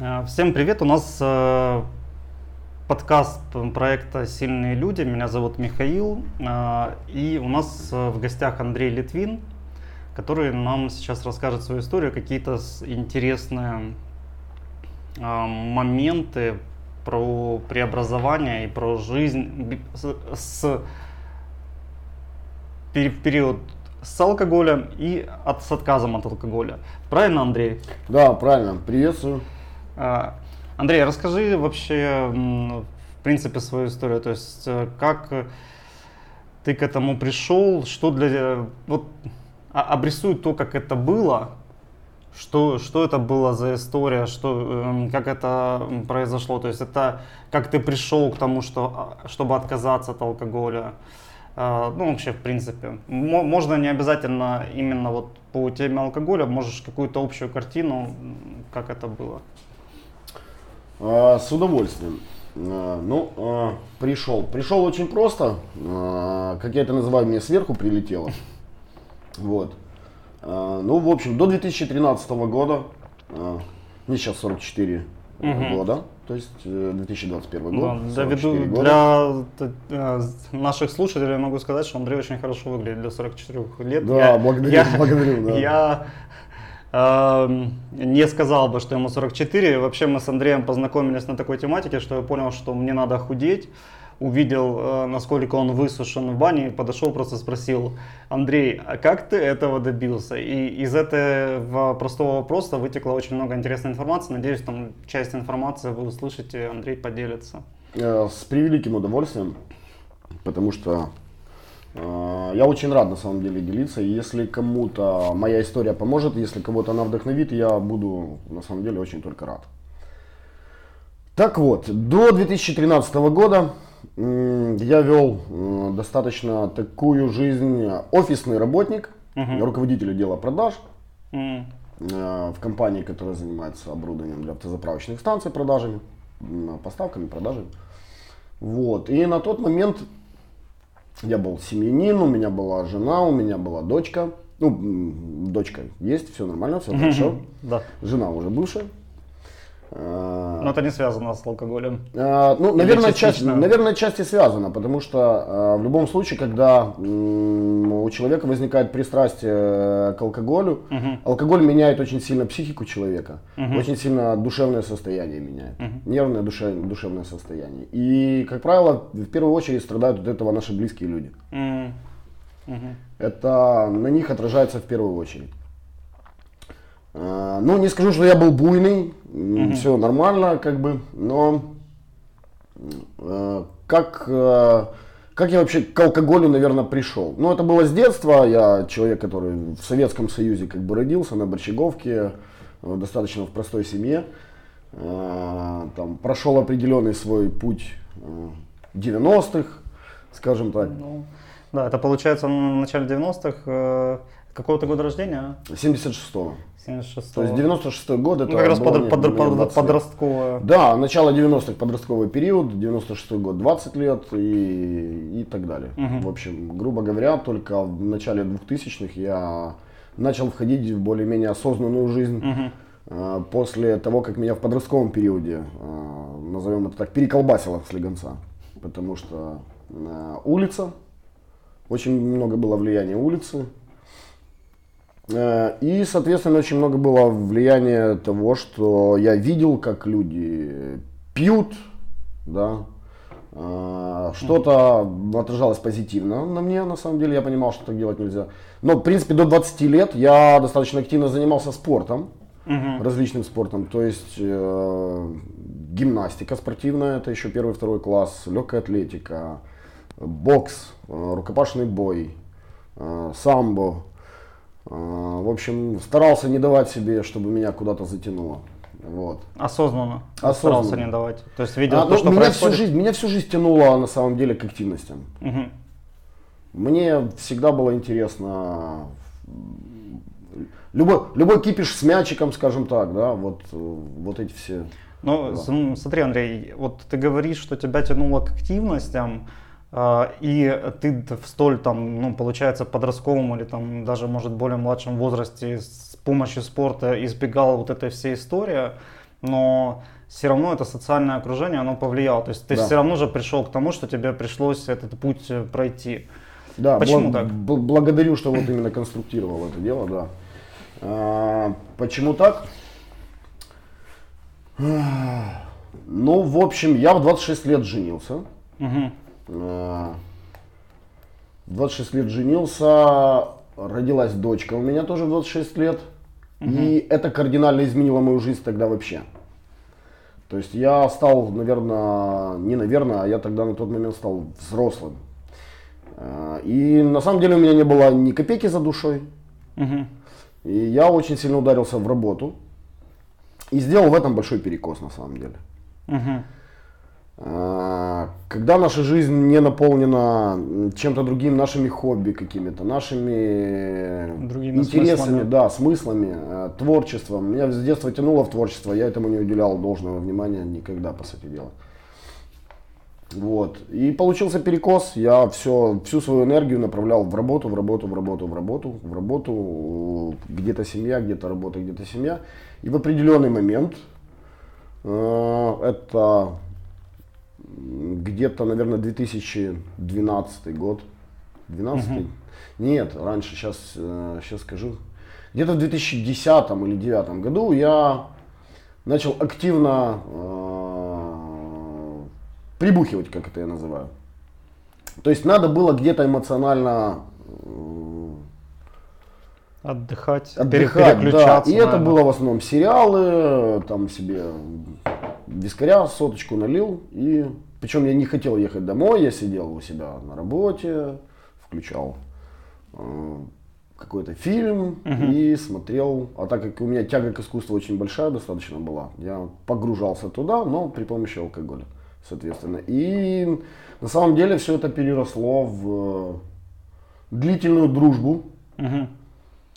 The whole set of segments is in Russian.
Э, Всем привет! У нас э, подкаст проекта «Сильные люди». Меня зовут Михаил. э, И у нас э, в гостях Андрей Литвин, который нам сейчас расскажет свою историю, какие-то интересные э, моменты про преобразование и про жизнь с, период с алкоголем и от, с отказом от алкоголя. Правильно, Андрей? Да, правильно. Приветствую. А, Андрей, расскажи вообще, в принципе, свою историю. То есть, э, как ты к этому пришел, что для... Вот, а- обрисуй то, как это было, что, что это было за история, что, эм, как это произошло. То есть, это как ты пришел к тому, что, а, чтобы отказаться от алкоголя. А, Ну, вообще, в принципе. Мо- Можно не обязательно именно вот по теме алкоголя, можешь какую-то общую картину, как это было. А, С удовольствием. А, Ну, а, пришел. Пришел очень просто. Как я это называю, мне сверху прилетело. Вот. Ну, в общем, до 2013 года, мне сейчас 44 Мгм. года, то есть э, 2021 Да, год. для, 44 виду- года. для т- э, наших слушателей я могу сказать, что Андрей очень хорошо выглядит для 44 лет. Да, Я- благодарю, я- благодарю, да. Я не сказал бы, что ему 44. Вообще мы с Андреем познакомились на такой тематике, что я понял, что мне надо худеть. Увидел, э, насколько он высушен в бане, подошел, просто спросил, Андрей, а как ты этого добился? И из этого простого вопроса вытекло очень много интересной информации. Надеюсь, там часть информации вы услышите, Андрей поделится. Э, С превеликим удовольствием, потому что я очень рад на самом деле делиться. Если кому-то моя история поможет, если кого-то она вдохновит, я буду на самом деле очень только рад. Так вот, до 2013 года я вел м, достаточно такую жизнь. Офисный работник, Мгм. руководитель отдела продаж э, в компании, которая занимается оборудованием для автозаправочных станций, продажами, поставками, продажами. Вот. И на тот момент я был семьянин, у меня была жена, у меня была дочка. Ну, дочка есть, все нормально, все хорошо. Да. Жена уже бывшая. Э, Но это не связано с алкоголем. а, Ну, наверное, часть, наверное, части связано, потому что а, в любом случае, когда м, у человека возникает пристрастие к алкоголю, Мгм. алкоголь меняет очень сильно психику человека, Мгм. очень сильно душевное состояние меняет, Мгм. нервное душе- душевное состояние. И, как правило, в первую очередь страдают от этого наши близкие люди. Мгм. Это на них отражается в первую очередь. А, Ну, не скажу, что я был буйный, все нормально, как бы, но э, как, э, как я вообще к алкоголю, наверное, пришел? Ну, это было с детства, я человек, который в Советском Союзе как бы родился, на Борщеговке, э, достаточно в простой семье. Э, Там прошел определенный свой путь э, 90-х, скажем так. Ну, да, это получается в начале 90-х. Какого-то года рождения? 76-го. 76 То есть 96 год это Ну, как раз под- под- под- 20 лет. подростковое. Да, начало 90-х подростковый период, 96 год 20 лет и, и так далее. Мгм. В общем, грубо говоря, только в начале 2000-х я начал входить в более-менее осознанную жизнь. Э, После того, как меня в подростковом периоде, э, назовем это так, переколбасило слегонца. Потому что улица, очень много было влияния улицы. Э, И, соответственно, очень много было влияния того, что я видел, как люди пьют, да, Э, что-то отражалось позитивно на мне, на самом деле, я понимал, что так делать нельзя. Но, в принципе, до 20 лет я достаточно активно занимался спортом, Мгм. различным спортом, то есть э, гимнастика спортивная, это еще первый, второй класс, легкая атлетика, бокс, э, рукопашный бой, э, самбо. Э, в общем, старался не давать себе, чтобы меня куда-то затянуло. Вот. Осознанно. Осознанно. Старался не давать. То есть видел А, то, ну, что меня, происходит. всю жизнь, меня всю жизнь тянуло на самом деле к активностям. Мгм. Мне всегда было интересно любой, любой кипиш с мячиком, скажем так, да, вот, вот эти все. Ну, Да. смотри, Андрей, вот ты говоришь, что тебя тянуло к активностям, а, и ты в столь там, ну, получается, подростковом или там даже, может, более младшем возрасте с помощью спорта избегал вот этой всей истории. но все равно это социальное окружение, оно повлияло. То есть ты Да. все равно же пришел к тому, что тебе пришлось этот путь э, пройти. Да, Почему бла- так? б- благодарю, что вот именно конструктировал это дело, да. А, почему так? Ну, в общем, я в 26 лет женился. Мгм. А, В 26 лет женился, родилась дочка у меня тоже в 26 лет. И это кардинально изменило мою жизнь тогда вообще. То есть я стал, наверное, не наверное, а я тогда на тот момент стал взрослым. А, И на самом деле у меня не было ни копейки за душой. Мгм. И я очень сильно ударился в работу. И сделал в этом большой перекос на самом деле. Мгм. А, Когда наша жизнь не наполнена чем-то другим, нашими хобби какими-то, нашими Другими интересами, смыслами. да, смыслами, э, творчеством. Меня с детства тянуло в творчество, я этому не уделял должного внимания никогда, по сути дела. Вот. И получился перекос. Я все, всю свою энергию направлял в работу, в работу, в работу, в работу, в работу. Где-то семья, где-то работа, где-то семья. И в определенный момент, э, это где-то, наверное, 2012 год. 12 Нет, раньше, сейчас, сейчас скажу. Где-то в 2010 или 2009 году я начал активно э, прибухивать, как это я называю. То есть надо было где-то эмоционально э, Отдыхать, отдыхать, да. переключаться. И это было в основном сериалы, там себе вискаря соточку налил. И причем я не хотел ехать домой, я сидел у себя на работе, включал э, какой-то фильм и смотрел. А так как у меня тяга к искусству очень большая достаточно была, я погружался туда, но при помощи алкоголя, соответственно. И на самом деле все это переросло в длительную дружбу Мгм.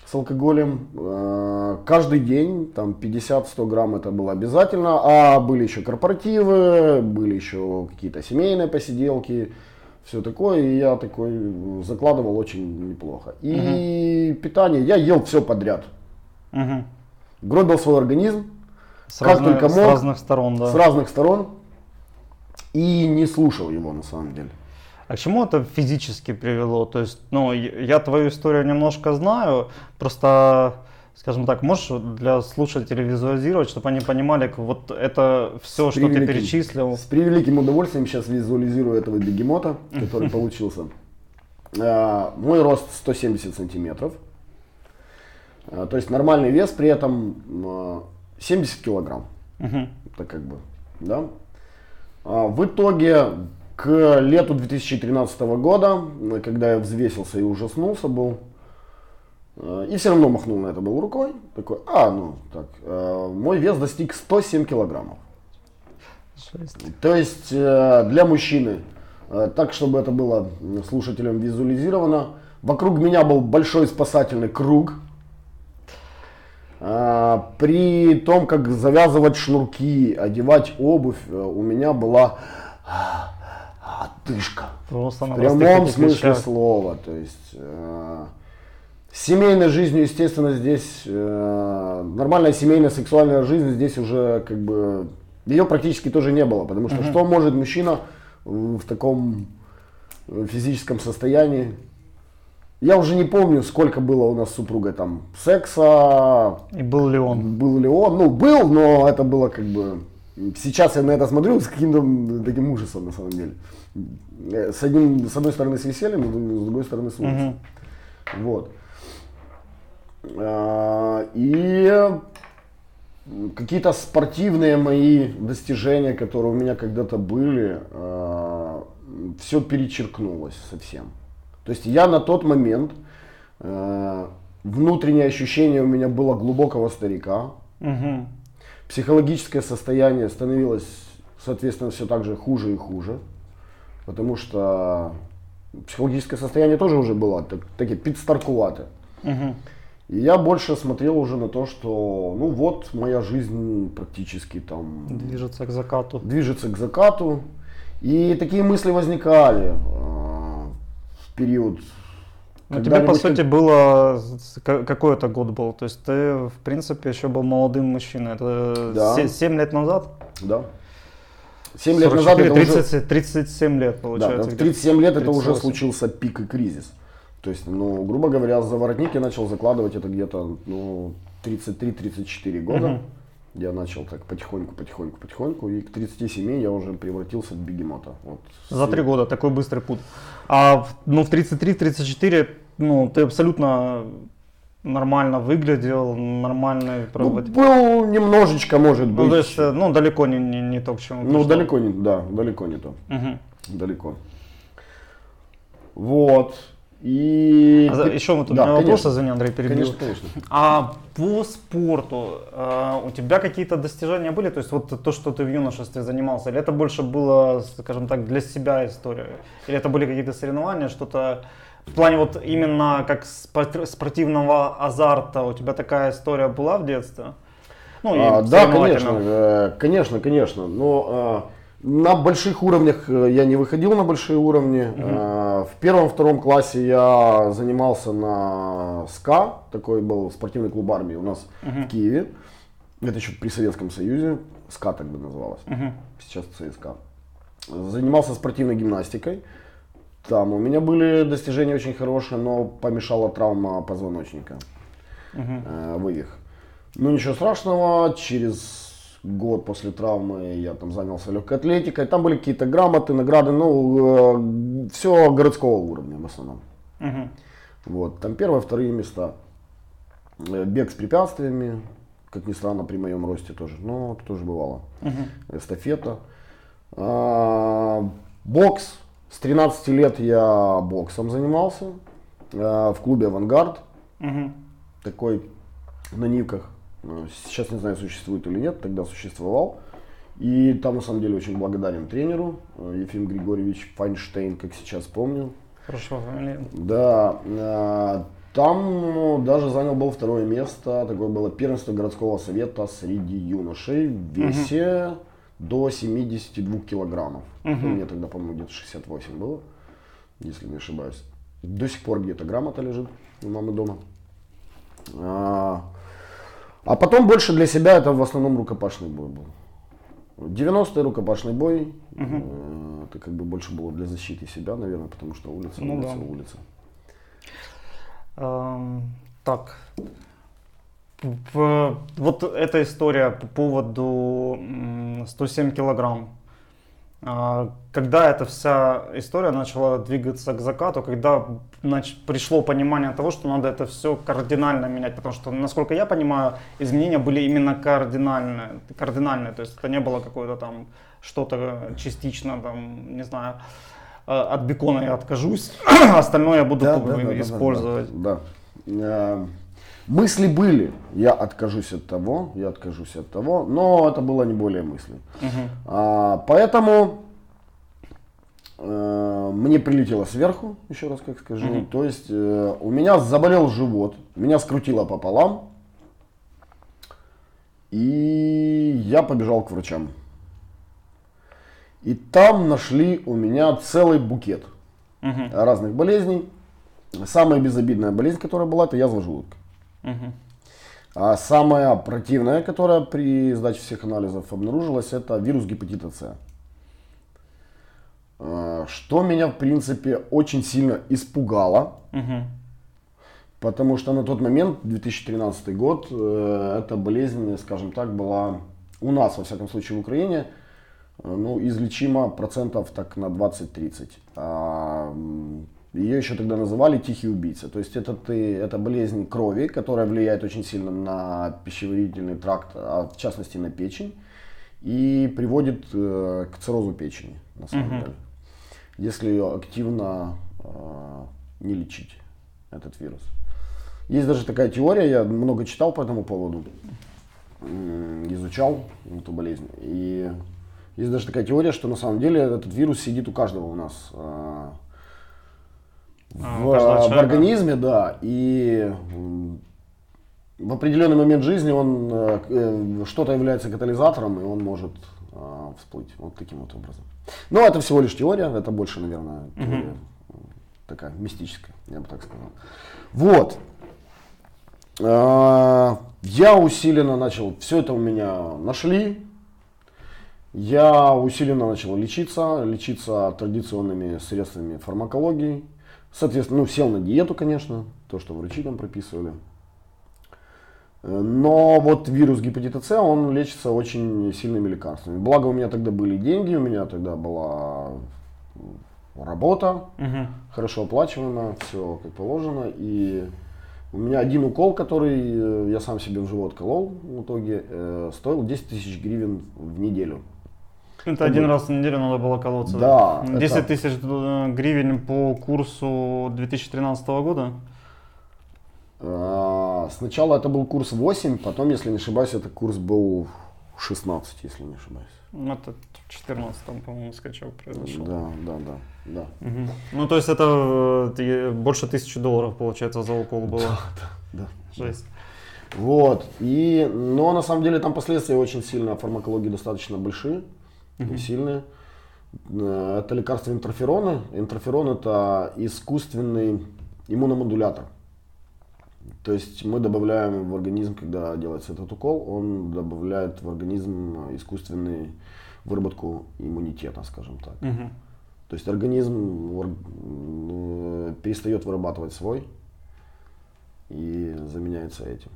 С алкоголем. Э, Каждый день, там 50-100 грамм это было обязательно, а были еще корпоративы, были еще какие-то семейные посиделки, все такое, и я такой закладывал очень неплохо. И питание, я ел все подряд. Мгм. Гробил свой организм С, Как разных- только с мог, разных сторон, да. с разных сторон и не слушал его на самом деле. А к чему это физически привело? То есть, ну, я твою историю немножко знаю, просто, скажем так, можешь для слушателей визуализировать, чтобы они понимали, к- вот это все, что ты превеликим- перечислил. С превеликим удовольствием сейчас визуализирую этого бегемота, который получился. А, Мой рост 170 сантиметров. А, То есть нормальный вес, при этом а, 70 килограмм. Мгм. Это как бы, да. А, В итоге к лету 2013 года, э, когда я взвесился и ужаснулся был, э, и все равно махнул на это был рукой, такой, а, ну так, э, мой вес достиг 107 килограммов. То есть для мужчины, так чтобы это было слушателям визуализировано, вокруг меня был большой спасательный круг. При том, как завязывать шнурки, одевать обувь, у меня была а, отдышка. Просто В прямом смысле вещах. слова. То есть э, с семейной жизнью, естественно, здесь э, нормальная семейная сексуальная жизнь здесь уже как бы ее практически тоже не было, потому что что может мужчина в таком физическом состоянии? Я уже не помню, сколько было у нас с супругой там секса, И был ли он? был ли он, ну был, но это было как бы сейчас я на это смотрю с каким-то таким ужасом на самом деле. С одним, с одной стороны с весельем, с другой стороны с ужасом. Мгм. Вот. А, И какие-то спортивные мои достижения, которые у меня когда-то были, все перечеркнулось совсем. То есть я на тот момент, э, внутреннее ощущение у меня было глубокого старика, Мгм. психологическое состояние становилось, соответственно, все так же хуже и хуже, потому что психологическое состояние тоже уже было так, такие підстаркувате. Мгм. И я больше смотрел уже на то, что, ну вот, моя жизнь практически там Движется к закату. движется к закату. И такие мысли возникали э, в период Ну, тебе, по сути, было... Какой это год был? То есть ты, в принципе, еще был молодым мужчиной. Это да. 7 лет назад? Да. 7 лет назад 30, уже... 37 лет, получается. Да, в 37 лет 38. это уже случился пик и кризис. То есть, ну, грубо говоря, за воротник я начал закладывать это где-то, ну, 33-34 года. Угу. Я начал так потихоньку, потихоньку, потихоньку, и к 37 я уже превратился в бегемота. Вот. За три года такой быстрый путь. А ну, в 33-34 ну, ты абсолютно нормально выглядел, нормальный ну, был немножечко, может быть. Ну, то есть, э, ну, далеко не, не, не то, к чему Ну, далеко не, да, далеко не то. Угу. Далеко. Вот. И... А, еще вот у да, меня конечно. вопрос, извини, Андрей, перебил. Конечно, конечно. А по спорту э, у тебя какие-то достижения были? То есть вот то, что ты в юношестве занимался, или это больше было, скажем так, для себя история? Или это были какие-то соревнования, что-то в плане вот именно как спортивного азарта у тебя такая история была в детстве? Ну, а, да, конечно, э, конечно, конечно. Но э, на больших уровнях э, я не выходил на большие уровни. Угу. В первом-втором классе я занимался на СКА, такой был спортивный клуб армии у нас угу. в Киеве. Это еще при Советском Союзе, СКА тогда называлось, угу. сейчас ЦСКА. Занимался спортивной гимнастикой. Там у меня были достижения очень хорошие, но помешала травма позвоночника, угу. вывих. Ну ничего страшного, через год после травмы я там занялся легкой атлетикой. Там были какие-то грамоты, награды, ну, э, все городского уровня в основном. Угу. Вот, там первые, вторые места. Э, бег с препятствиями, как ни странно, при моем росте тоже, но это тоже бывало. Угу. Эстафета. А, бокс. С 13 лет я боксом занимался а, в клубе «Авангард». Угу. Такой на Нивках. Э, сейчас не знаю, существует или нет, тогда существовал. И там на самом деле очень благодарен тренеру, э, Ефим Григорьевич Файнштейн, как сейчас помню. Хорошо, фамилия. Да, э, там ну, даже занял был второе место, такое было первенство городского совета среди юношей в весе угу. До 72 килограммов. Угу. Мне тогда, по-моему, где-то 68 было, если не ошибаюсь. До сих пор где-то грамота лежит у мамы дома. А, а потом больше для себя это в основном рукопашный бой был. 90-й рукопашный бой, угу. это как бы больше было для защиты себя, наверное, потому что улица, ну, улица, да. улица. Эм, так, вот эта история по поводу 107 килограмм. А, когда эта вся история начала двигаться к закату, когда пришло понимание того, что надо это все кардинально менять, потому что, насколько я понимаю, изменения были именно кардинальные, кардинальные то есть это не было какое-то там что-то частично, там, не знаю, а, от бекона я откажусь, остальное я буду да, да, использовать. Да, да, да. Мысли были, я откажусь от того, я откажусь от того, но это было не более мысли. Угу. А, поэтому э, мне прилетело сверху, еще раз как скажу. Угу. То есть э, у меня заболел живот, меня скрутило пополам, и я побежал к врачам. И там нашли у меня целый букет угу. разных болезней. Самая безобидная болезнь, которая была, это язва желудка. Угу. А самая противная, которая при сдаче всех анализов обнаружилась, это вирус гепатита С. А, что меня, в принципе, очень сильно испугало. Угу. Потому что на тот момент, 2013 год, э, эта болезнь, скажем так, была у нас, во всяком случае, в Украине, э, ну, излечима процентов так на 20-30. А ее еще тогда называли тихий убийца. То есть это, ты, это болезнь крови, которая влияет очень сильно на пищеварительный тракт, а в частности на печень, и приводит э, к циррозу печени, на самом угу. деле. Если ее активно э, не лечить, этот вирус. Есть даже такая теория, я много читал по этому поводу, изучал эту болезнь. И есть даже такая теория, что на самом деле этот вирус сидит у каждого у нас э, а, в, в организме, да, и в определенный момент жизни он э, э, что-то является катализатором, и он может э, всплыть вот таким вот образом. Но это всего лишь теория, это больше, наверное, теория. Угу. такая мистическая, я бы так сказал. Вот. Я усиленно начал, все это у меня нашли. Я усиленно начал лечиться, лечиться традиционными средствами фармакологии. Соответственно, ну, сел на диету, конечно, то, что врачи там прописывали. Но вот вирус гепатита С, он лечится очень сильными лекарствами. Благо у меня тогда были деньги, у меня тогда была работа, угу. хорошо оплачиваемая, все как положено. И у меня один укол, который э, я сам себе в живот колол в итоге, э, стоил 10 тысяч гривен в неделю. Это один раз в неделю надо было колоться. Да. 10 это... тысяч э, гривен по курсу 2013 года? А, сначала это был курс 8, потом, если не ошибаюсь, это курс был 16, если не ошибаюсь. Ну, это в 14 по-моему, скачок произошел. Да, да, да. да. Угу. Ну, то есть это э, больше тысячи долларов, получается, за укол было. Да, да, да. Жесть. Вот. И, но на самом деле там последствия очень сильно, фармакологии достаточно большие угу. и сильные. Э, это лекарство интерфероны. Интерферон это искусственный иммуномодулятор. То есть мы добавляем в организм, когда делается этот укол, он добавляет в организм искусственную выработку иммунитета, скажем так. Угу. То есть организм э, перестает вырабатывать свой и заменяется этим.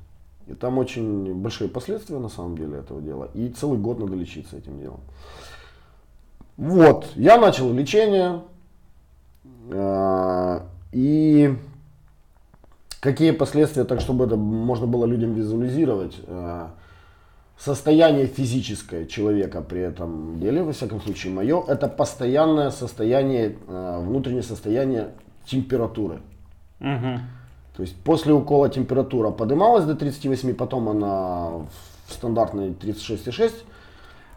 И там очень большие последствия на самом деле этого дела. И целый год надо лечиться этим делом. Вот, я начал лечение. Э, и Какие последствия, так чтобы это можно было людям визуализировать? Э, состояние физическое человека при этом деле, во всяком случае мое, это постоянное состояние, э, внутреннее состояние температуры. Угу. То есть после укола температура поднималась до 38, потом она в стандартной 36,6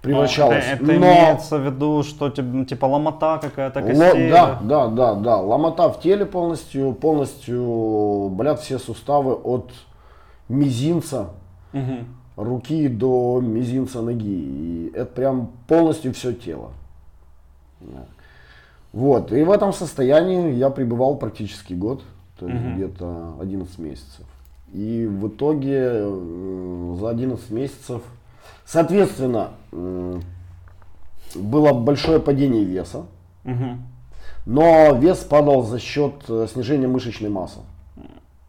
превращалась. Это, это но... имеется в виду, что типа ломота какая-то костей? Да, да, да, да. Ломота в теле полностью, полностью болят все суставы от мизинца угу. руки до мизинца ноги. И это прям полностью все тело. Вот. И в этом состоянии я пребывал практически год, то есть угу. где-то 11 месяцев. И в итоге за 11 месяцев Соответственно, было большое падение веса, угу. но вес падал за счет э, снижения мышечной массы.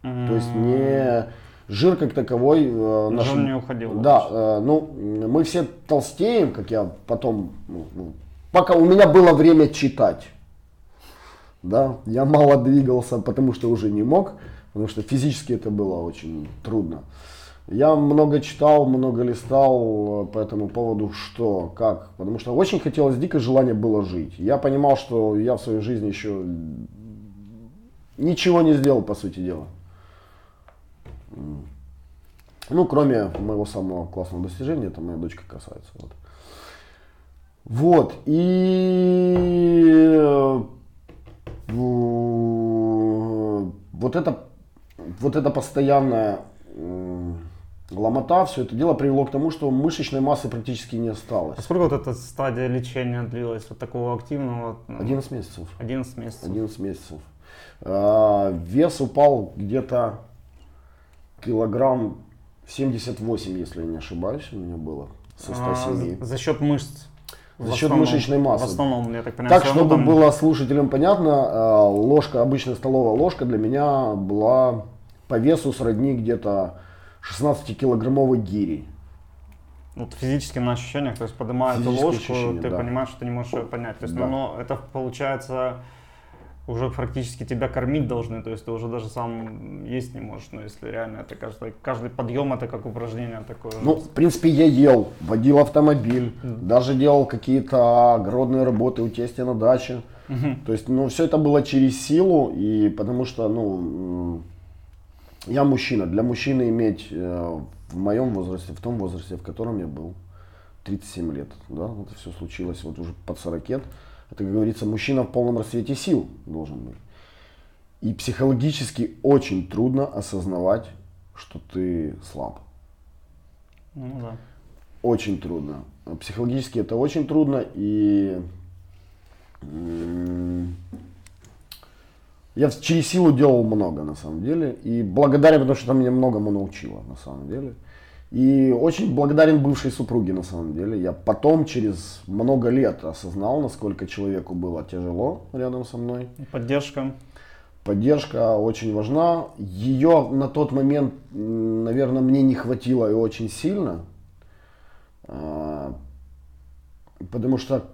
Угу. То есть не жир как таковой. Э, наш... Жир не уходил. Да, э, ну мы все толстеем, как я потом, ну, ну, пока у меня было время читать. Да, я мало двигался, потому что уже не мог, потому что физически это было очень трудно. Я много читал, много листал э, по этому поводу, что, как. Потому что очень хотелось, дикое желание было жить. Я понимал, что я в своей жизни еще ничего не сделал, по сути дела. Ну, кроме моего самого классного достижения, это моя дочка касается. Вот. Вот. И э, вот это, вот это постоянное ломота, все это дело привело к тому, что мышечной массы практически не осталось. А сколько вот эта стадия лечения длилась, вот такого активного? 11 месяцев. 11 месяцев. 11 месяцев. А, вес упал где-то килограмм 78, если я не ошибаюсь, у меня было со 107. А, за счет мышц? За счет мышечной массы. В основном, я так понимаю. Так, чтобы там... было слушателям понятно, а, ложка, обычная столовая ложка для меня была по весу сродни где-то 16-килограммовой гири. Вот физически на ощущениях, то есть поднимая эту ложку, ты да. понимаешь, что ты не можешь ее поднять. То есть, да. ну, это получается уже практически тебя кормить должны, то есть ты уже даже сам есть не можешь, но если реально это каждый, каждый подъем это как упражнение такое. Ну, в принципе, я ел, водил автомобиль, mm. даже делал какие-то огородные работы у тестя на даче. Mm-hmm. То есть, ну, все это было через силу, и потому что, ну, я мужчина. Для мужчины иметь э, в моем возрасте, в том возрасте, в котором я был, 37 лет, да, это все случилось вот уже под 40 лет. Это, как говорится, мужчина в полном расцвете сил должен быть. И психологически очень трудно осознавать, что ты слаб. Ну да. Очень трудно. Психологически это очень трудно и Я через силу делал много, на самом деле. И благодарен, потому что она меня многому научила, на самом деле. И очень благодарен бывшей супруге, на самом деле. Я потом, через много лет, осознал, насколько человеку было тяжело рядом со мной. Поддержка. Поддержка очень важна. Ее на тот момент, наверное, мне не хватило и очень сильно. А, потому что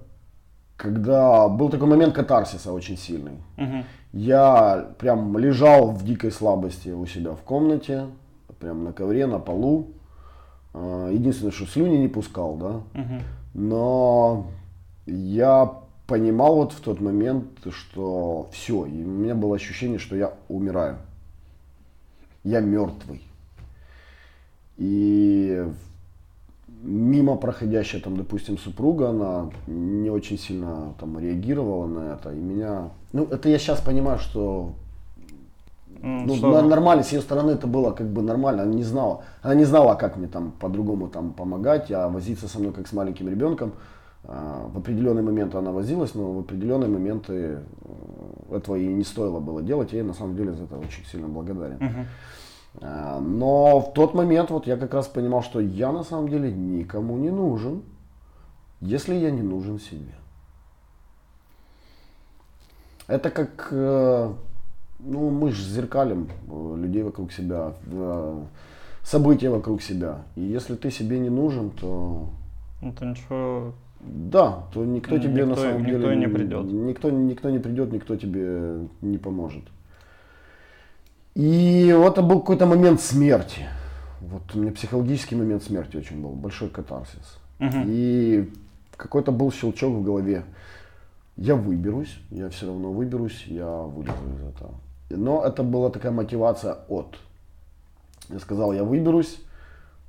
когда был такой момент катарсиса очень сильный. Угу. Я прям лежал в дикой слабости у себя в комнате, прям на ковре, на полу. А, единственное, что слюни не пускал, да. Угу. Но я понимал вот в тот момент, что все, и у меня было ощущение, что я умираю. Я мертвый. И мимо проходящая там, допустим, супруга, она не очень сильно там реагировала на это. И меня, ну это я сейчас понимаю, что ну, что? нормально, с ее стороны это было как бы нормально, она не знала, она не знала, как мне там по-другому там помогать, а возиться со мной как с маленьким ребенком. А, в определенный момент она возилась, но в определенные моменты э, этого и не стоило было делать, я ей на самом деле за это очень сильно благодарен. Uh-huh. А, но в тот момент вот я как раз понимал, что я на самом деле никому не нужен, если я не нужен себе. Это как, э, ну мы же зеркалим э, людей вокруг себя, э, события вокруг себя. И если ты себе не нужен, то... Ну то ничего... Да, то никто тебе никто, на самом никто деле... не придет. Никто, никто не придет, никто тебе не поможет. И вот это был какой-то момент смерти. Вот у меня психологический момент смерти очень был, большой катарсис. Угу. И какой-то был щелчок в голове. Я выберусь, я все равно выберусь, я вылезу из этого. Но это была такая мотивация от. Я сказал, я выберусь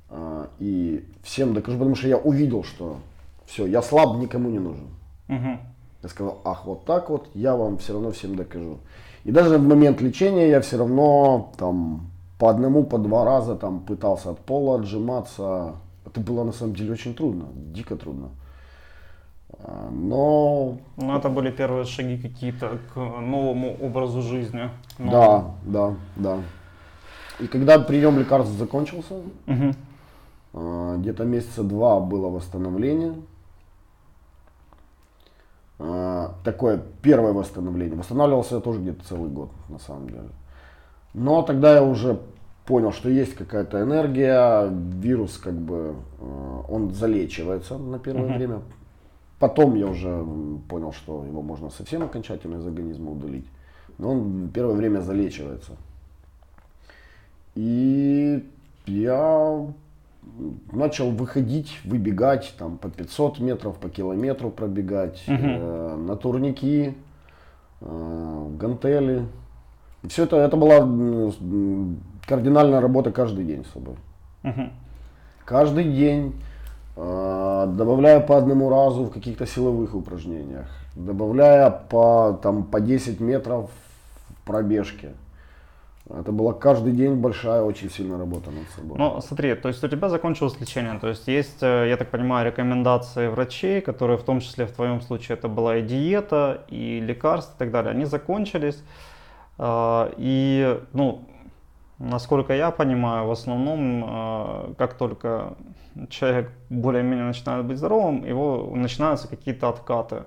а, и всем докажу, потому что я увидел, что все, я слаб, никому не нужен. Угу. Я сказал, ах, вот так вот, я вам все равно всем докажу. И даже в момент лечения я все равно там по одному, по два раза там пытался от пола отжиматься. Это было на самом деле очень трудно, дико трудно. А, но... Ну, это были первые шаги какие-то к новому образу жизни. Новому. Да, да, да. И когда прием лекарств закончился, угу. где-то месяца два было восстановление. А, такое первое восстановление. Восстанавливался я тоже где-то целый год, на самом деле. Но тогда я уже понял, что есть какая-то энергия, вирус как бы, э, он залечивается на первое uh-huh. время. Потом я уже понял, что его можно совсем окончательно из организма удалить. Но он первое время залечивается. И я начал выходить, выбегать там по 500 метров, по километру пробегать, угу. э, на турники, э, гантели. И все это, это была кардинальная работа каждый день с собой. Угу. Каждый день, добавляя по одному разу в каких-то силовых упражнениях, добавляя по, там, по 10 метров в пробежке. Это была каждый день большая, очень сильная работа над собой. Ну, смотри, то есть у тебя закончилось лечение, то есть есть, э, я так понимаю, рекомендации врачей, которые в том числе в твоем случае это была и диета, и лекарства и так далее, они закончились. А, и, ну, насколько я понимаю, в основном, а, как только человек более-менее начинает быть здоровым, его начинаются какие-то откаты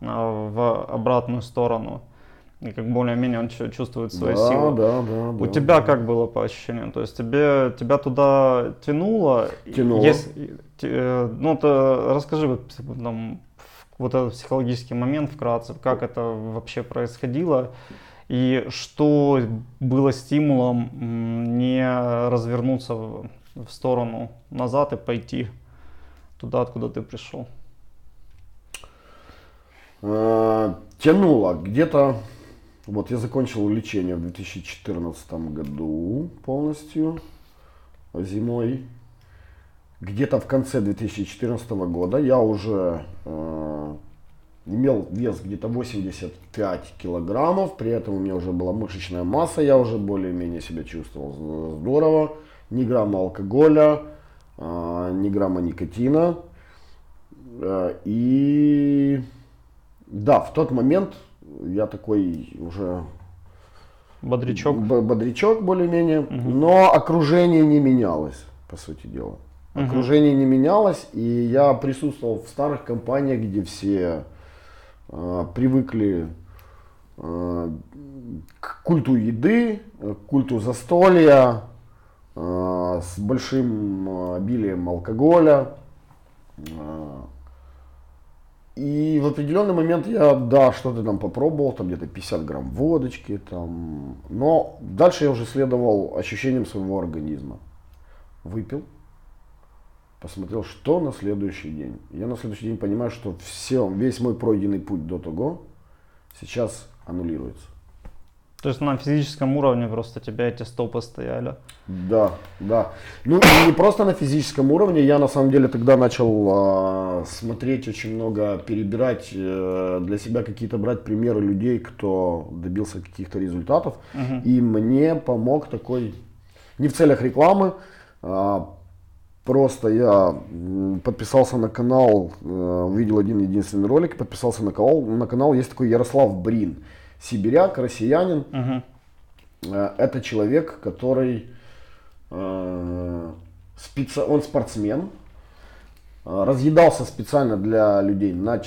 а, в обратную сторону и как более-менее он чувствует свои да, силы. Да, да, У да, тебя да. как было по ощущениям? То есть тебе, тебя туда тянуло? Тянуло. Если, э, ну, то расскажи вот, там, вот этот психологический момент вкратце, как это вообще происходило и что было стимулом не развернуться в, сторону назад и пойти туда, откуда ты пришел? А, тянуло где-то вот я закончил лечение в 2014 году полностью зимой. Где-то в конце 2014 года я уже э, имел вес где-то 85 килограммов, при этом у меня уже была мышечная масса, я уже более-менее себя чувствовал здорово, ни грамма алкоголя, э, ни грамма никотина. Э, и да, в тот момент я такой уже Бодрячок. Бодрячок более-менее, но окружение не менялось, по сути дела. Окружение не менялось, и я присутствовал в старых компаниях, где все э, привыкли э, к культу еды, э, к культу застолья, с большим э, обилием алкоголя. Э, И в определенный момент я, да, что-то там попробовал, там где-то 50 грамм водочки, там. Но дальше я уже следовал ощущениям своего организма. Выпил, посмотрел, что на следующий день. Я на следующий день понимаю, что все, весь мой пройденный путь до того сейчас аннулируется. То есть на физическом уровне просто тебя эти стопы стояли. Да, да. Ну не просто на физическом уровне, я на самом деле тогда начал а, смотреть очень много, перебирать э, для себя какие-то брать примеры людей, кто добился каких-то результатов. И мне помог такой, не в целях рекламы, а, просто я подписался на канал, э, увидел один единственный ролик, подписался на канал, на канал есть такой Ярослав Брин, сибиряк, россиянин. Э, Это человек, который э, специ- он спортсмен, э, разъедался специально для людей на-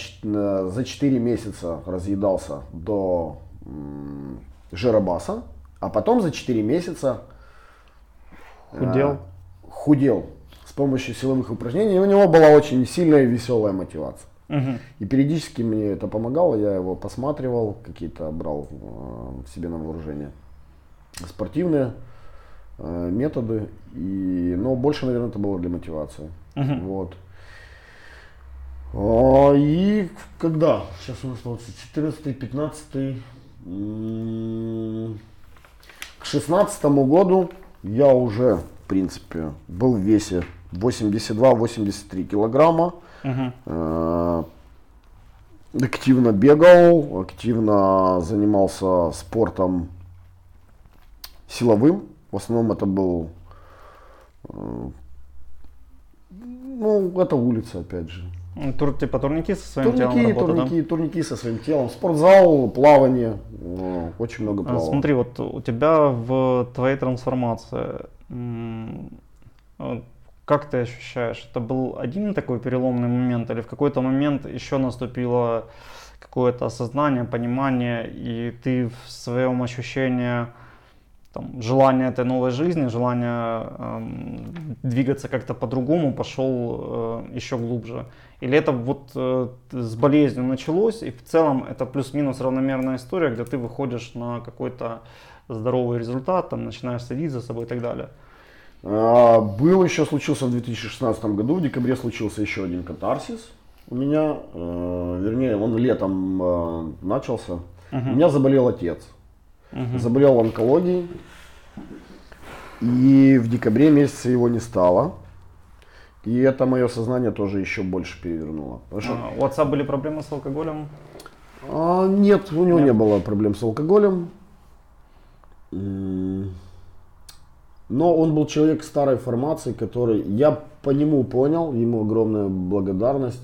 за 4 месяца разъедался до м, жиробаса, а потом за 4 месяца э, Худел. худел с помощью силовых упражнений. И у него была очень сильная и веселая мотивация. И периодически мне это помогало, я его посматривал, какие-то брал э, себе на вооружение спортивные э, методы, и, но больше, наверное, это было для мотивации. Мгм. Вот. А, и когда? Сейчас у нас получится 14 15 м, К 16 году я уже, в принципе, был в весе 82-83 килограмма. Э, активно бегал, активно занимался спортом силовым. В основном это был, э, ну, это улица, опять же. Ну, Тур, типа турники со своим телом Турники, работа, да? турники, турники со своим телом. Спортзал, плавание. э, Очень много А, плавал. Смотри, вот у тебя в твоей трансформации, как ты ощущаешь, это был один такой переломный момент или в какой-то момент еще наступило какое-то осознание, понимание, и ты в своем ощущении там, желание этой новой жизни, желание эм, двигаться как-то по-другому пошел э, еще глубже? Или это вот э, с болезнью началось, и в целом это плюс-минус равномерная история, где ты выходишь на какой-то здоровый результат, там, начинаешь следить за собой и так далее? А, Был еще, случился в 2016 году, в декабре случился еще один катарсис у меня, э, вернее, он летом э, начался. У меня заболел отец, заболел онкологией, и в декабре месяце его не стало. И это мое сознание тоже еще больше перевернуло. Что, А, У отца были проблемы с алкоголем? а, нет, у него не было проблем с алкоголем. Но он был человек старой формации, который, я по нему понял, ему огромная благодарность,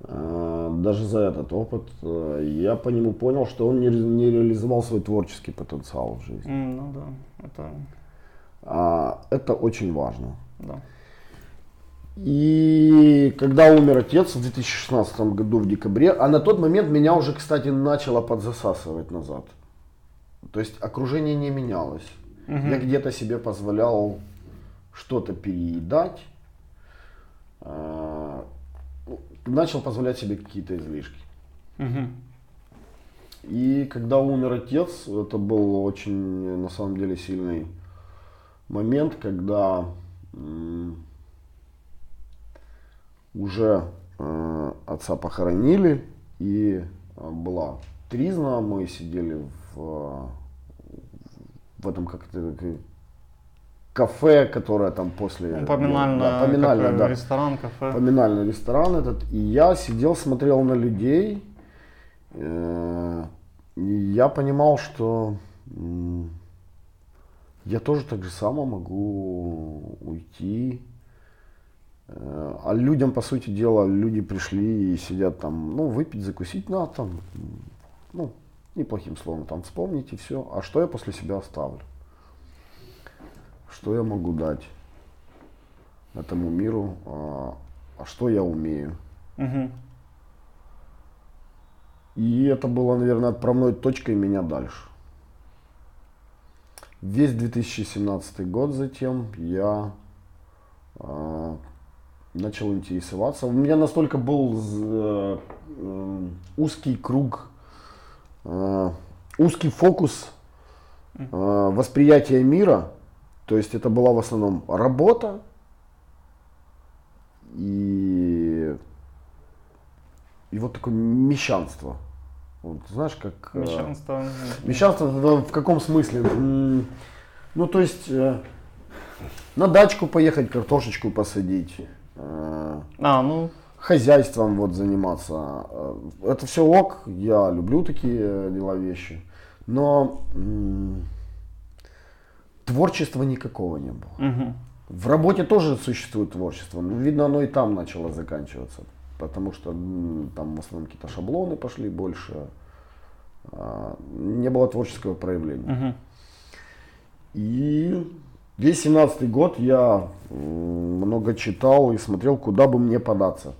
э, даже за этот опыт. Э, Я по нему понял, что он не, не реализовал свой творческий потенциал в жизни. М, Ну да, это А это очень важно. да. И когда умер отец в 2016 году в декабре, а на тот момент меня уже, кстати, начало подзасасывать назад. То есть окружение не менялось. Я где-то себе позволял что-то переедать. а, ну, Начал позволять себе какие-то излишки. Мгм. И когда умер отец, это был очень, на самом деле, сильный момент, когда уже э, отца похоронили, и э, была тризна, мы сидели в, в этом как это, как, кафе, которое там после... Ну, Поминальное, да, поминальное, как, да ресторан, кафе. поминальный ресторан этот, и я сидел, смотрел на людей, э, и я понимал, что я тоже так же само могу уйти. Э, А людям, по сути дела, люди пришли и сидят там, ну, выпить, закусить, ну, а там, ну, неплохим словом там вспомнить и все. А что я после себя оставлю? Что я могу дать этому миру? А, а что я умею? Угу. И это было, наверное, отправной точкой меня дальше. Весь 2017 год затем я э, начал интересоваться. У меня настолько был э, э, узкий круг, узкий фокус э, восприятия мира. То есть это была в основном работа и, и вот такое мещанство. Вот, знаешь, как... э, Мещанство. Мещанство это в каком смысле? Ну, то есть э, на дачку поехать, картошечку посадить, э, А, ну, хозяйством вот заниматься. Э, Это все ок, я люблю такие э, дела вещи. Но м, творчества никакого не было. угу. В работе тоже существует творчество, но видно оно и там начало заканчиваться, потому что м, там в основном какие-то шаблоны пошли больше, а, не было творческого проявления. Угу. И весь семнадцатый год я много читал и смотрел, куда бы мне податься.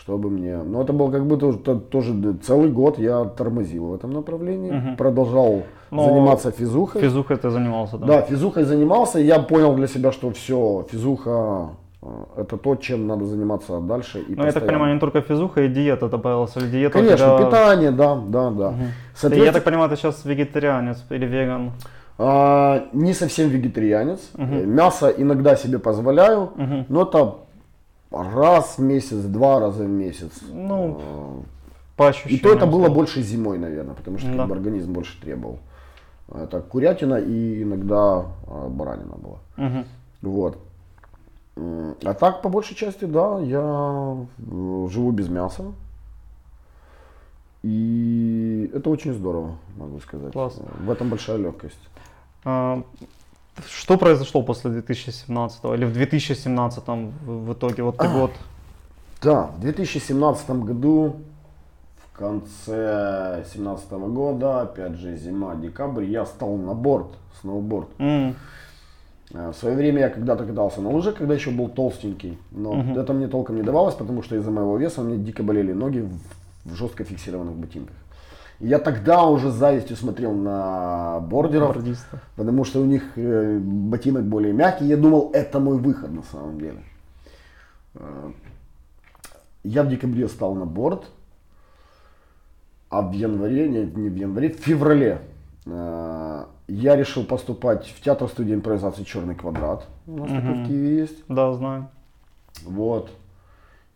Чтобы мне... Ну, это был как бы тоже, то- тоже целый год я тормозил в этом направлении. Мгм. Продолжал Но заниматься физухой. Физухой ты занимался, да? Да, физухой занимался, и я понял для себя, что все, физуха э, это то, чем надо заниматься дальше. И Ну, я так понимаю, не только физуха и диета добавилась, или диета Конечно, тебя- питание, да, да, да. Ты, Соответственно, Я так понимаю, ты сейчас вегетарианец или веган? а, не совсем вегетарианец. Э, Мясо иногда себе позволяю, Мгм. но это раз в месяц, два раза в месяц. Ну, Э, По И то это было больше зимой, наверное, потому что Да. как бы, организм больше требовал. Это курятина и иногда а, баранина была. Мгм. Вот. А так, по большей части, да, я э, живу без мяса. И это очень здорово, могу сказать. Класс. В этом большая легкость. А, Что произошло после 2017 или в 2017 в, итоге? Вот ты А. год. Да, в 2017 году, в конце 2017 года, опять же зима, декабрь, я стал на борт, сноуборд. Э, В свое время я когда-то катался на лыжах, когда еще был толстенький, но Мгм. это мне толком не давалось, потому что из-за моего веса мне дико болели ноги в, в жестко фиксированных ботинках. И я тогда уже с завистью смотрел на бордеров, бордиста. потому что у них э, ботинок более мягкий. Я думал, это мой выход на самом деле. Э, Я в декабре стал на борт, а в январе, нет, не в январе, в феврале э, я решил поступать в театр студии импровизации «Черный квадрат». У нас такой Мгм. в Киеве есть. Да, знаю. Вот.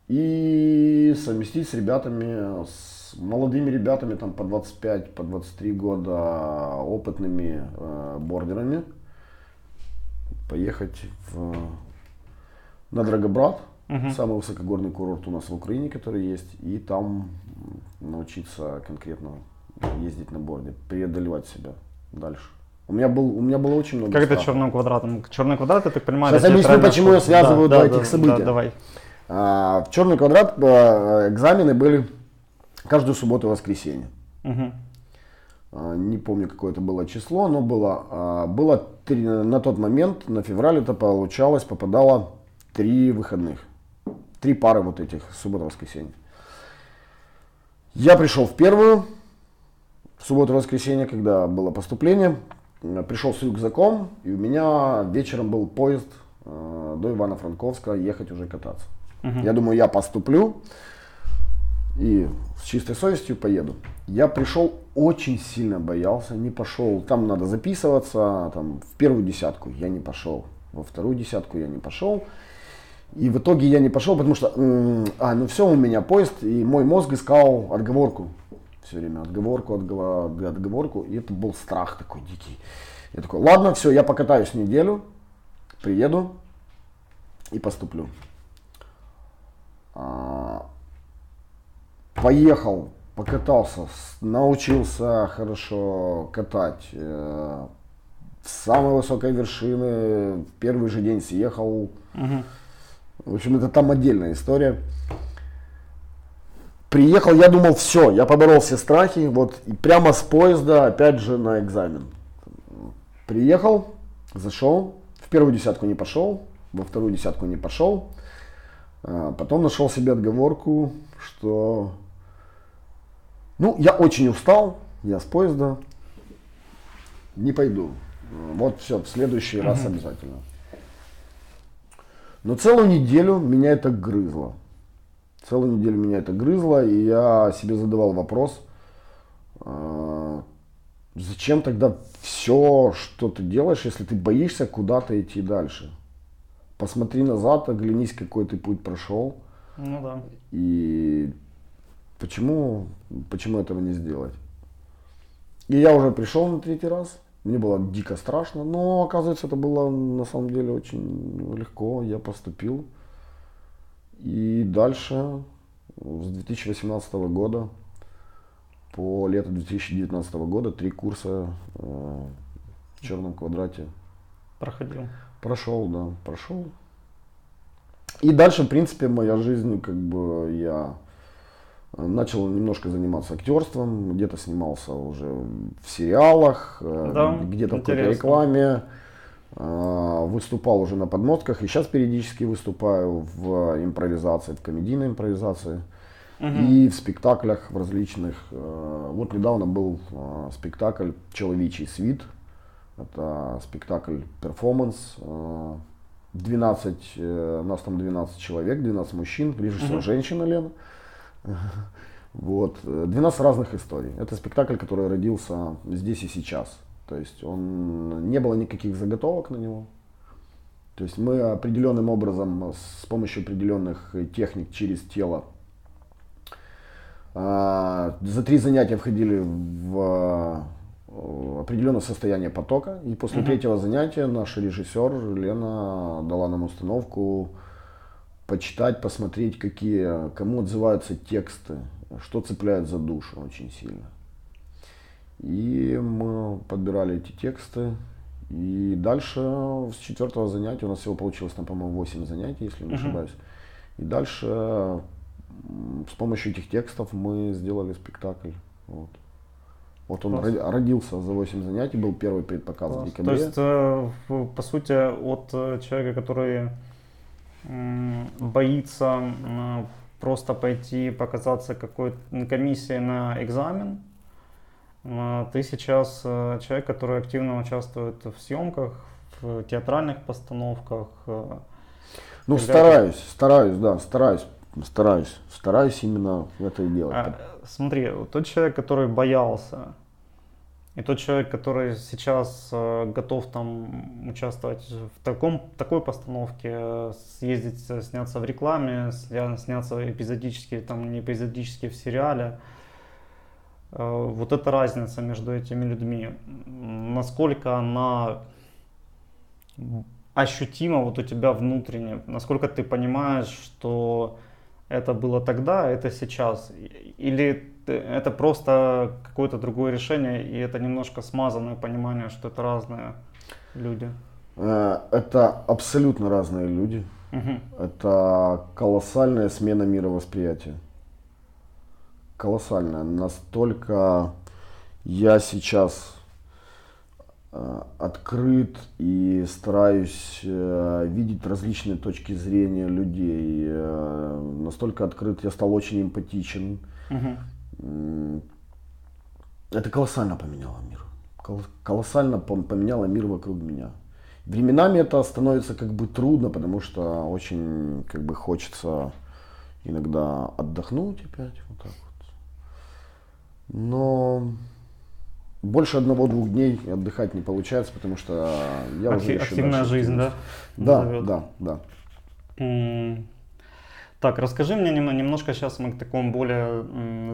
И совместить с ребятами, с молодыми ребятами, там по 25, по 23 года, опытными э, бордерами, поехать в, на Драгобрат, Мгм. самый высокогорный курорт у нас в Украине, который есть, и там научиться конкретно ездить на борде, преодолевать себя дальше. У меня, был, у меня было очень много Как это страха. черным квадратом? Черный квадрат, я так понимаю, Сейчас это объясню, почему я связываю Да, два да, этих да, события. да, давай. А, в черный квадрат э, экзамены были каждую субботу и воскресенье. А, Не помню, какое это было число, но было, а, было три- на тот момент, на февраль это получалось, попадало три выходных. Три пары вот этих, суббота-воскресенье. Я пришел в первую, в субботу-воскресенье, когда было поступление, пришел с рюкзаком, и у меня вечером был поезд э, до Ивано-Франковска ехать уже кататься. Мгм. Я думаю, я поступлю и с чистой совестью поеду. Я пришел, очень сильно боялся, не пошел. Там надо записываться, там в первую десятку я не пошел, во вторую десятку я не пошел. И в итоге я не пошел, потому что, а, ну все, у меня поезд, и мой мозг искал отговорку. Все время отговорку, отгова- отговорку, и это был страх такой дикий. Я такой, ладно, все, я покатаюсь неделю, приеду и поступлю. Поехал, покатался, научился хорошо катать. э, С самой высокой вершины в первый же день съехал. Мгм. В общем, это там отдельная история. Приехал, я думал, все, я поборол все страхи, вот и прямо с поезда опять же на экзамен. Приехал, зашел, в первую десятку не пошел, во вторую десятку не пошел. А потом нашел себе отговорку, что ну, я очень устал, я с поезда, не пойду. Вот все, в следующий раз Мгм. обязательно. Но целую неделю меня это грызло. Целую неделю меня это грызло, и я себе задавал вопрос, а, зачем тогда все, что ты делаешь, если ты боишься куда-то идти дальше? Посмотри назад, оглянись, какой ты путь прошел, Ну да. и почему, почему этого не сделать? И я уже пришел на третий раз. Мне было дико страшно, но оказывается это было на самом деле очень легко. Я поступил. И дальше с 2018 года по лето 2019 года три курса э, в черном квадрате Проходил. Прошел, да, прошел. И дальше, в принципе, моя жизнь, как бы я начал немножко заниматься актерством, где-то снимался уже в сериалах, э, Да, где-то в какой-то рекламе, э, выступал уже на подмотках, и сейчас периодически выступаю в импровизации, в комедийной импровизации. Мгм. И в спектаклях в различных. э, Вот недавно был спектакль «Человечий свит». Это спектакль перформанс. э, 12, э, нас там 12 человек, 12 мужчин, режиссер Мгм. женщина Лена. Вот, э, 12 разных историй. Это спектакль, который родился здесь и сейчас. То есть он, не было никаких заготовок на него. То есть мы определенным образом, с помощью определенных техник через тело, а, за три занятия входили в определенное состояние потока. И после Мгм. третьего занятия наш режиссер Лена дала нам установку почитать, посмотреть, какие, кому отзываются тексты, что цепляет за душу очень сильно. И мы подбирали эти тексты. И дальше с четвертого занятия, у нас всего получилось, там, по-моему, 8 занятий, если не Мгм. ошибаюсь. И дальше с помощью этих текстов мы сделали спектакль. Вот. Вот он Класс. роди- родился за 8 занятий, был первый предпоказ в Класс. декабре. То есть, э, в- по сути, от э, человека, который боится просто пойти показаться какой-то комиссией на экзамен, э, ты сейчас э, человек, который активно участвует в съемках, в театральных постановках. э, ну, стараюсь, стараюсь, да, стараюсь, стараюсь, стараюсь именно это и делать. А, смотри, тот человек, который боялся, и тот человек, который сейчас э, готов там участвовать в таком, такой постановке, э, съездить, э, сняться в рекламе, сня- сняться эпизодически, там не эпизодически в сериале, вот эта разница между этими людьми, насколько она ощутима вот у тебя внутренне, насколько ты понимаешь, что это было тогда, это сейчас, или это просто какое-то другое решение, и это немножко смазанное понимание, что это разные люди. Э, Это абсолютно разные люди. Мгм. Это колоссальная смена мировосприятия. Колоссальная. Настолько я сейчас э, открыт и стараюсь э, видеть различные точки зрения людей. Настолько открыт, я стал очень эмпатичен. Мгм. Это колоссально поменяло мир. Кол- Колоссально пом- поменяло мир вокруг меня. Временами это становится как бы трудно, потому что очень как бы хочется иногда отдохнуть опять вот так вот. Но больше одного-двух дней отдыхать не получается, потому что я уже Акти- ищу активная жизнь, да? активность. Да, да, да. М, Так, расскажи мне нем- немножко, сейчас мы к такому более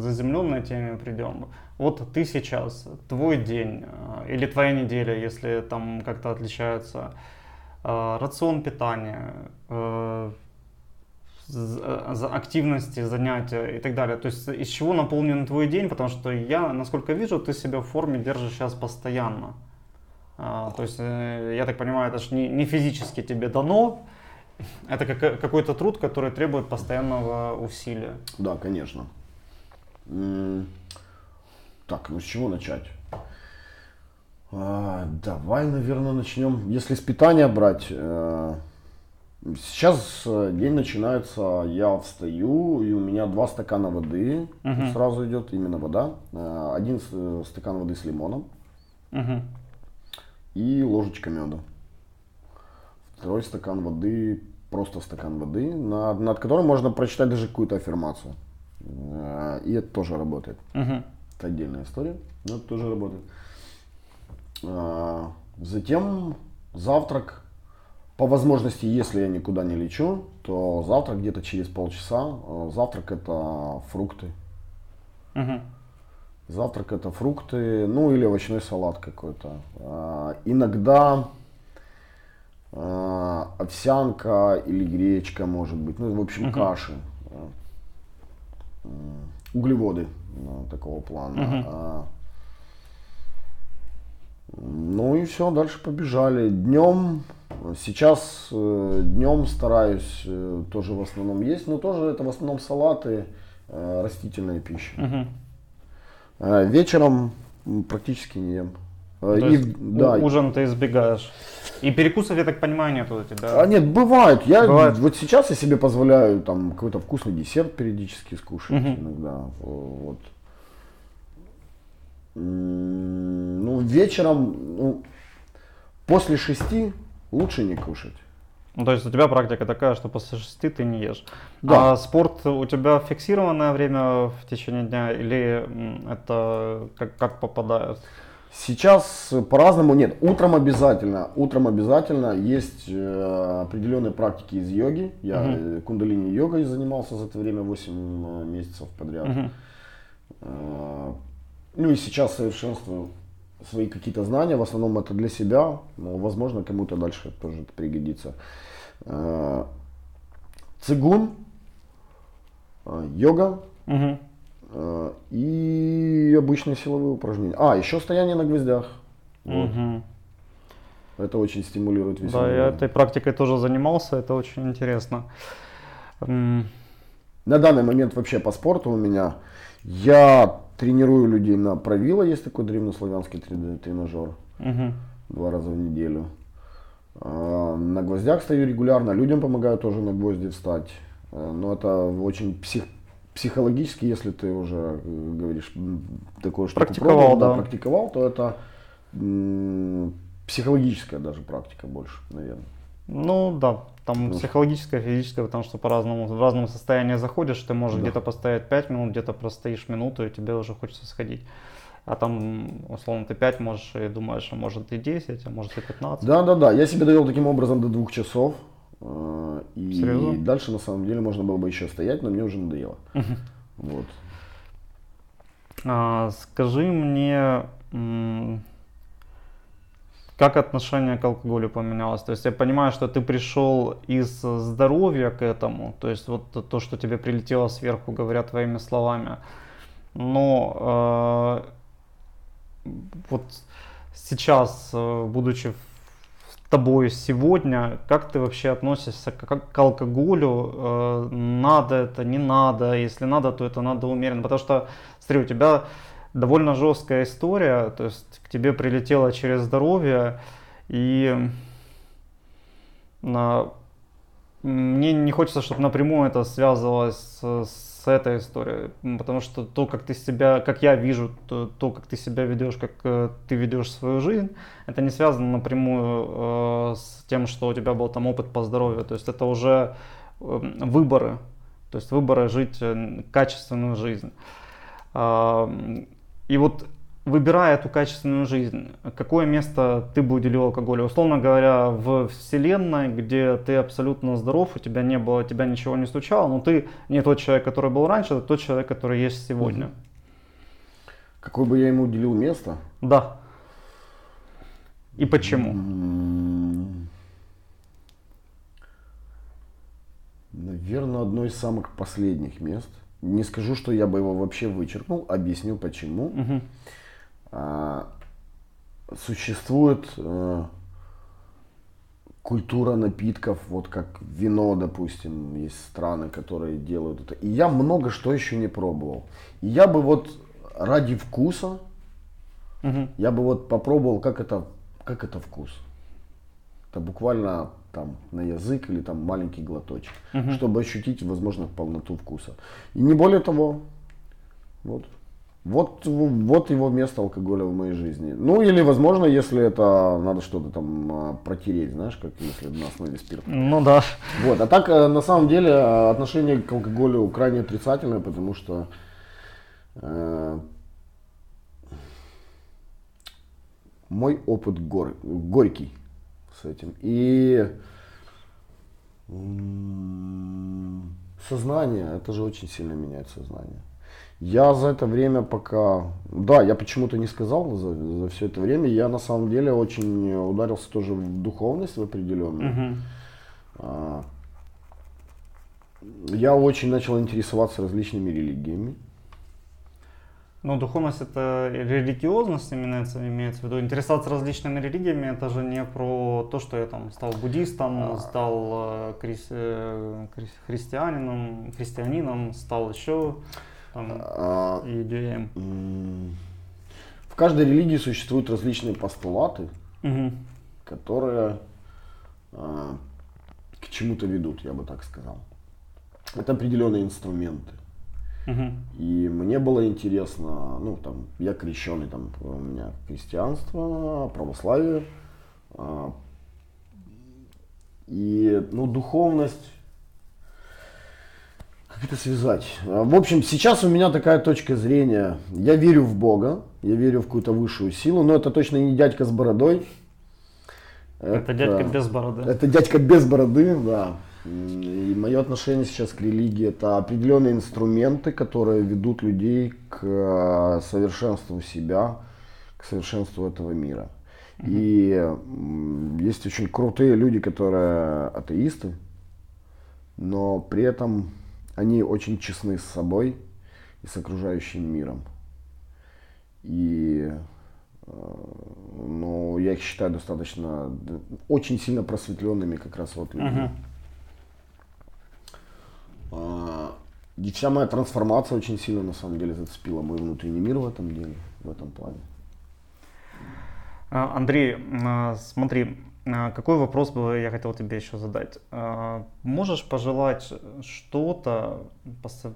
заземленной теме придем. Вот ты сейчас, твой день э, или твоя неделя, если там как-то отличается, э, рацион питания, э, за- активности, занятия и так далее. То есть из чего наполнен твой день, потому что я, насколько вижу, ты себя в форме держишь сейчас постоянно. То есть, я так понимаю, это же не физически тебе дано, это как- какой-то труд, который требует постоянного усилия. Да, конечно. Так, ну с чего начать? А, давай, наверное, начнем. Если с питания брать, э, сейчас э, день начинается, я встаю, и у меня два стакана воды Мгм. сразу идет, именно вода. Э, Один э, стакан воды с лимоном Мгм. и ложечка меда. Второй стакан воды, просто стакан воды, над, над которым можно прочитать даже какую-то аффирмацию. Э, И это тоже работает. Мгм. Это отдельная история, но это тоже работает. А, Затем завтрак. По возможности, если я никуда не лечу, то завтрак где-то через полчаса. А, Завтрак это фрукты. Мгм. Завтрак это фрукты, ну или овощной салат какой-то. Иногда а, овсянка или гречка может быть. Ну, в общем, Мгм. каши. М, Углеводы ну, такого плана. Мгм. А, Ну и все, дальше побежали. Днем, сейчас э, днем стараюсь э, тоже в основном есть, но тоже это в основном салаты, э, растительная пища. А Вечером практически не ем. А, То и- есть да. ужин ты избегаешь. И перекусов, я так понимаю, нет у тебя. А нет, бывает. Я Бывает. вот сейчас я себе позволяю там какой-то вкусный десерт периодически скушать Мгм. иногда. Вот. М, Ну, вечером, ну, после шести лучше не кушать. Ну, то есть у тебя практика такая, что после шести ты не ешь. Да. А спорт у тебя фиксированное время в течение дня или это как, как попадает? Сейчас по-разному нет. Утром обязательно. Утром обязательно есть э, определенные практики из йоги. Я э, кундалини йогой занимался за это время 8 месяцев подряд. Мгм. Э, Ну и сейчас совершенствую свои какие-то знания. В основном это для себя. Но, возможно, кому-то дальше тоже это пригодится. Э, Цигун, э, йога э, и обычные силовые упражнения. А, еще стояние на гвоздях. Вот. Это очень стимулирует Да, веселую я этой практикой тоже занимался, это очень интересно. На данный момент вообще по спорту у меня я тренирую людей на правило, есть такой древнеславянский трен- тренажер, два раза в неделю. А, На гвоздях стою регулярно, людям помогаю тоже на гвозди встать. Э, Но это очень псих- психологически, если ты уже э, говоришь такое штуку Практиковал, пробовал, да. практиковал, то это м, психологическая даже практика больше, наверное. Ну да, там психологическое, физическое, потому что по-разному, в разном состоянии заходишь, ты можешь Да. где-то постоять 5 минут, где-то простоишь минуту, и тебе уже хочется сходить. А там, условно, ты 5 можешь и думаешь, а может и 10, а может и 15. Да, да, да. Я себе довел таким образом до двух часов. Э, И Серьезно? дальше на самом деле можно было бы еще стоять, но мне уже надоело. Вот. А, скажи мне, как отношение к алкоголю поменялось? То есть я понимаю, что ты пришел из здоровья к этому, то есть вот то- то, что тебе прилетело сверху, говоря твоими словами. Но э, вот сейчас, э, будучи в- тобой сегодня, как ты вообще относишься к, к алкоголю? Э, надо это, не надо? Если надо, то это надо умеренно. Потому что, смотри, у тебя довольно жесткая история, то есть к тебе прилетело через здоровье, и на- мне не хочется, чтобы напрямую это связывалось с, с этой историей, потому что то, как ты себя, как я вижу, то, то, как ты себя ведешь, как э, ты ведешь свою жизнь, это не связано напрямую э, с тем, что у тебя был там опыт по здоровью, то есть это уже э, выборы, то есть выборы жить э, качественную жизнь. И вот выбирая эту качественную жизнь, какое место ты бы уделил алкоголю? Условно говоря, в вселенной, где ты абсолютно здоров, у тебя не было, тебя ничего не стучало, но ты не тот человек, который был раньше, это тот человек, который есть сегодня. Какое бы я ему уделил место? Да. И почему? Наверное, одно из самых последних мест. Не скажу, что я бы его вообще вычеркнул, объясню почему. Мгм. А, существует э, культура напитков, вот как вино, допустим, есть страны, которые делают это. И я много что еще не пробовал. И я бы вот ради вкуса, Мгм. я бы вот попробовал, как это, как это вкус. Это буквально там на язык или там маленький глоточек, чтобы ощутить, возможно, полноту вкуса. И не более того, вот. Вот, вот его место алкоголя в моей жизни. Ну или, возможно, если это надо что-то там а, протереть, знаешь, как если на основе спирта. Ну да. Вот. А так, э, на самом деле, э, отношение к алкоголю крайне отрицательное, потому что э, мой опыт гор- горький с этим. И сознание, это же очень сильно меняет сознание. Я за это время пока, да, я почему-то не сказал за, за все это время, я на самом деле очень ударился тоже в духовность в определенную. Мгм. А, Я очень начал интересоваться различными религиями. Ну, духовность это религиозность имеется, имеется в виду. Интересоваться различными религиями это же не про то, что я там стал буддистом, стал э, крис- э, крис- христианином, христианином, стал еще там, А, м, В каждой религии существуют различные постулаты, Мгм. которые а, к чему-то ведут, я бы так сказал. Это определенные инструменты. Мгм. И мне было интересно, ну там, я крещеный, там у меня христианство, православие. а, И, ну, духовность, как это связать? А, В общем, сейчас у меня такая точка зрения. Я верю в Бога, я верю в какую-то высшую силу, но это точно не дядька с бородой. Это дядька без бороды. Это дядька без бороды, да. И мое отношение сейчас к религии это определенные инструменты, которые ведут людей к э, совершенству себя, к совершенству этого мира. И есть очень крутые люди, которые атеисты, но при этом они очень честны с собой и с окружающим миром. И э, ну, я их считаю достаточно, очень сильно просветленными как раз вот людьми. А, И вся моя трансформация очень сильно на самом деле зацепила мой внутренний мир в этом деле, в этом плане. А, Андрей, а, смотри, какой вопрос бы я хотел тебе еще задать? А, Можешь пожелать что-то,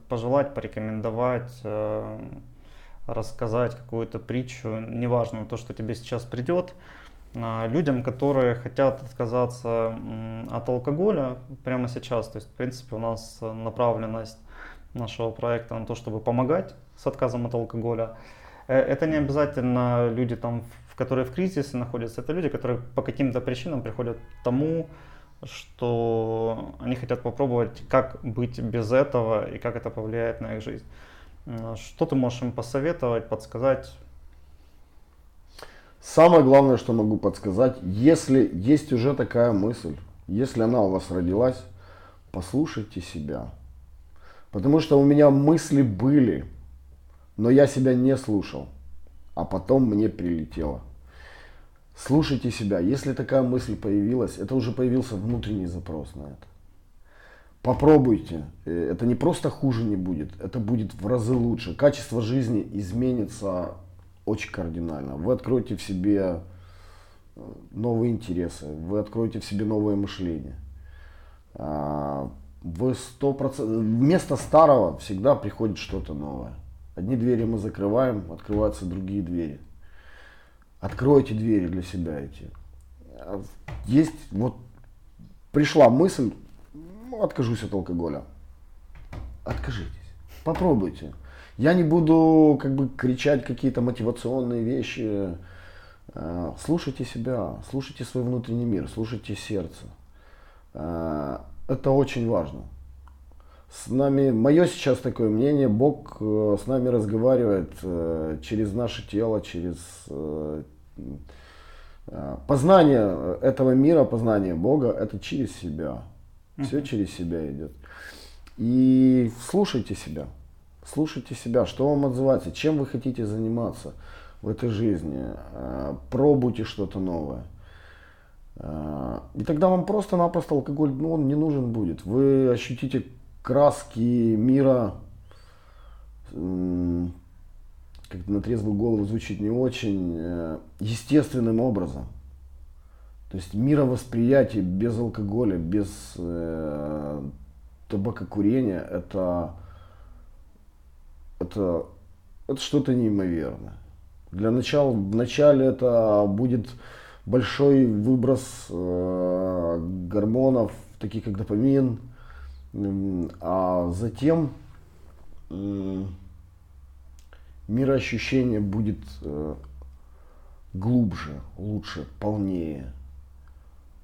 пожелать, порекомендовать, э, рассказать какую-то притчу, неважно то, что тебе сейчас придет, а, людям, которые хотят отказаться от алкоголя прямо сейчас. То есть, в принципе, у нас направленность нашего проекта на то, чтобы помогать с отказом от алкоголя. Э, Это не обязательно люди, там, которые в кризисе находятся, это люди, которые по каким-то причинам приходят к тому, что они хотят попробовать, как быть без этого и как это повлияет на их жизнь. М, Что ты можешь им посоветовать, подсказать? Самое главное, что могу подсказать, если есть уже такая мысль, если она у вас родилась, послушайте себя. Потому что у меня мысли были, но я себя не слушал, а потом мне прилетело. Слушайте себя. Если такая мысль появилась, это уже появился внутренний запрос на это. Попробуйте. Э, Это не просто хуже не будет, это будет в разы лучше. Качество жизни изменится очень кардинально. Вы откроете в себе э, новые интересы, вы откроете в себе новое мышление. А, Вы сто процентов вместо старого всегда приходит что-то новое. Одни двери мы закрываем, открываются другие двери. Откройте двери для себя эти. А, Есть вот пришла мысль, ну, откажусь от алкоголя. Откажитесь, попробуйте. Я не буду как бы кричать какие-то мотивационные вещи. Э, Слушайте себя, слушайте свой внутренний мир, слушайте сердце. Э, Это очень важно. С нами, мое сейчас такое мнение, Бог э, с нами разговаривает э, через наше тело, через э, познание этого мира, познание Бога, это через себя. Все через себя идет. И слушайте себя. Слушайте себя, что вам отзывается, чем вы хотите заниматься в этой жизни. Пробуйте что-то новое. И тогда вам просто-напросто алкоголь, ну, он не нужен будет. Вы ощутите краски мира, как на трезвую голову звучит не очень, э, естественным образом. То есть мировосприятие без алкоголя, без э, табакокурения, это, это, это что-то неимоверное. Для начала, вначале это будет большой выброс э, гормонов, таких как допамин, а затем мироощущение будет э, глубже, лучше, полнее.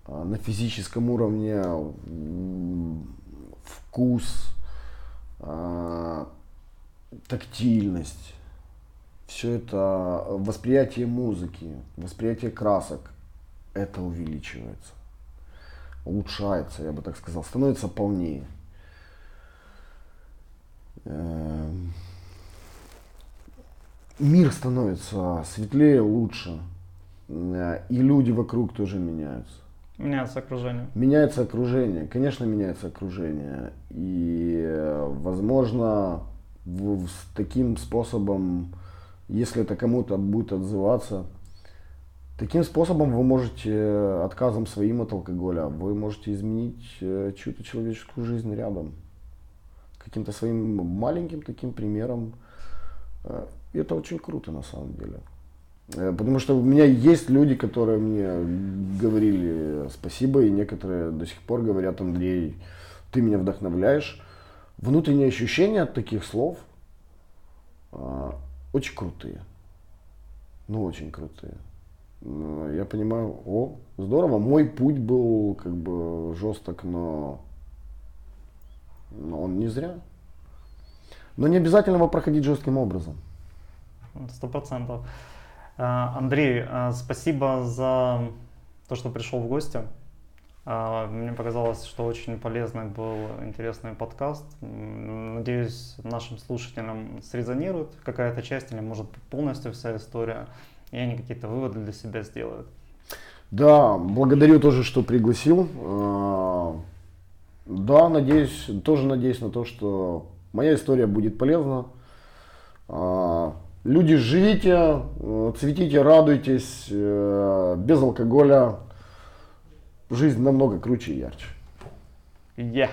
А на физическом уровне вкус, э, тактильность, все это восприятие музыки, восприятие красок, это увеличивается, улучшается, я бы так сказал, становится полнее. Эм, мир становится светлее, лучше. Э, и люди вокруг тоже меняются. Меняется окружение. Меняется окружение, конечно, меняется окружение. И, э, возможно, в, с таким способом если это кому-то будет отзываться. Таким способом вы можете отказом своим от алкоголя, вы можете изменить э, чью-то человеческую жизнь рядом. Каким-то своим маленьким таким примером. Э, это очень круто на самом деле. Потому что у меня есть люди, которые мне говорили спасибо, и некоторые до сих пор говорят, Андрей, ты меня вдохновляешь. Внутренние ощущения от таких слов очень крутые. Ну, очень крутые. Я понимаю, о, здорово. Мой путь был как бы жесток, но он не зря. Но не обязательно его проходить жестким образом. Сто процентов. А, Андрей, а, спасибо за то, что пришел в гости. А, мне показалось, что очень полезный был интересный подкаст. Надеюсь, нашим слушателям срезонирует какая-то часть или может полностью вся история, и они какие-то выводы для себя сделают. Да, благодарю тоже, что пригласил. Да, надеюсь, тоже надеюсь на то, что моя история будет полезна. А, люди, живите, цветите, радуйтесь, э, без алкоголя, жизнь намного круче и ярче. Yeah.